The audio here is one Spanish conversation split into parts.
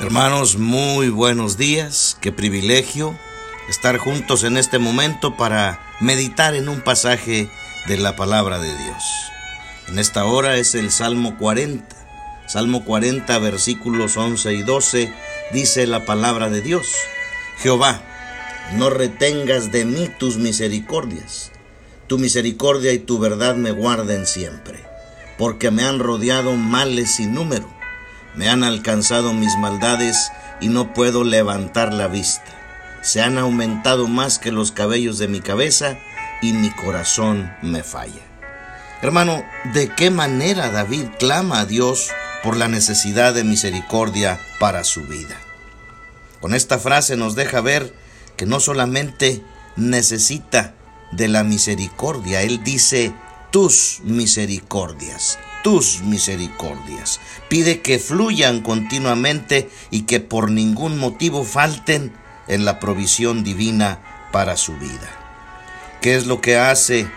Hermanos, muy buenos días, qué privilegio estar juntos en este momento para meditar en un pasaje de la palabra de Dios. En esta hora es el Salmo 40. Salmo 40, versículos 11 y 12, dice la palabra de Dios. Jehová, no retengas de mí tus misericordias. Tu misericordia y tu verdad me guarden siempre, porque me han rodeado males sin número me han alcanzado mis maldades y no puedo levantar la vista. Se han aumentado más que los cabellos de mi cabeza y mi corazón me falla. Hermano, ¿de qué manera David clama a Dios por la necesidad de misericordia para su vida? Con esta frase nos deja ver que no solamente necesita de la misericordia, él dice tus misericordias tus misericordias. Pide que fluyan continuamente y que por ningún motivo falten en la provisión divina para su vida. ¿Qué es lo que hace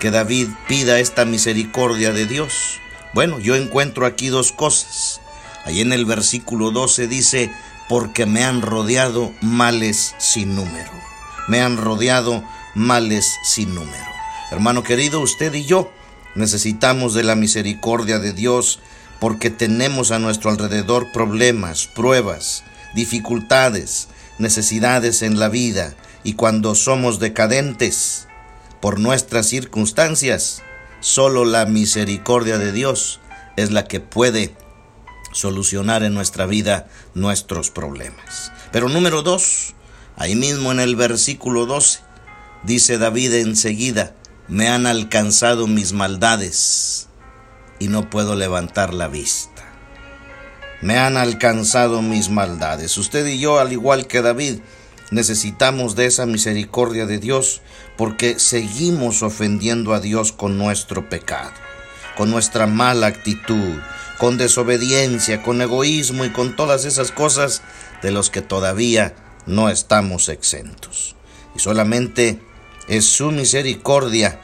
que David pida esta misericordia de Dios? Bueno, yo encuentro aquí dos cosas. Ahí en el versículo 12 dice, porque me han rodeado males sin número. Me han rodeado males sin número. Hermano querido, usted y yo Necesitamos de la misericordia de Dios porque tenemos a nuestro alrededor problemas, pruebas, dificultades, necesidades en la vida y cuando somos decadentes por nuestras circunstancias, solo la misericordia de Dios es la que puede solucionar en nuestra vida nuestros problemas. Pero número dos, ahí mismo en el versículo 12, dice David enseguida, me han alcanzado mis maldades y no puedo levantar la vista. Me han alcanzado mis maldades. Usted y yo, al igual que David, necesitamos de esa misericordia de Dios porque seguimos ofendiendo a Dios con nuestro pecado, con nuestra mala actitud, con desobediencia, con egoísmo y con todas esas cosas de los que todavía no estamos exentos. Y solamente es su misericordia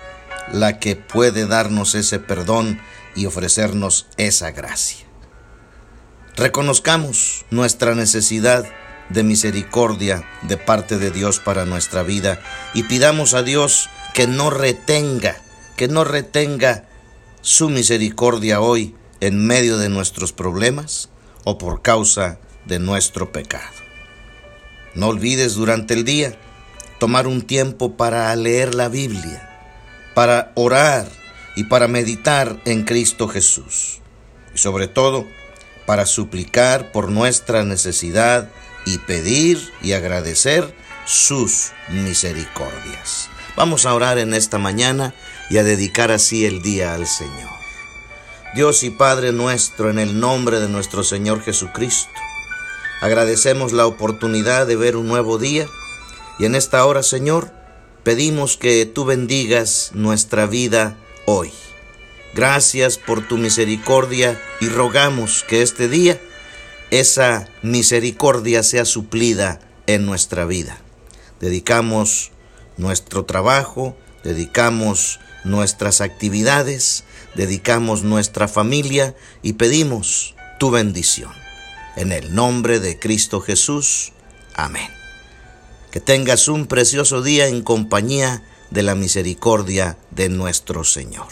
la que puede darnos ese perdón y ofrecernos esa gracia. Reconozcamos nuestra necesidad de misericordia de parte de Dios para nuestra vida y pidamos a Dios que no retenga, que no retenga su misericordia hoy en medio de nuestros problemas o por causa de nuestro pecado. No olvides durante el día tomar un tiempo para leer la Biblia, para orar y para meditar en Cristo Jesús. Y sobre todo, para suplicar por nuestra necesidad y pedir y agradecer sus misericordias. Vamos a orar en esta mañana y a dedicar así el día al Señor. Dios y Padre nuestro, en el nombre de nuestro Señor Jesucristo, agradecemos la oportunidad de ver un nuevo día y en esta hora, Señor, pedimos que tú bendigas nuestra vida hoy. Gracias por tu misericordia y rogamos que este día esa misericordia sea suplida en nuestra vida. Dedicamos nuestro trabajo, dedicamos nuestras actividades, dedicamos nuestra familia y pedimos tu bendición. En el nombre de Cristo Jesús. Amén. Que tengas un precioso día en compañía de la misericordia de nuestro Señor.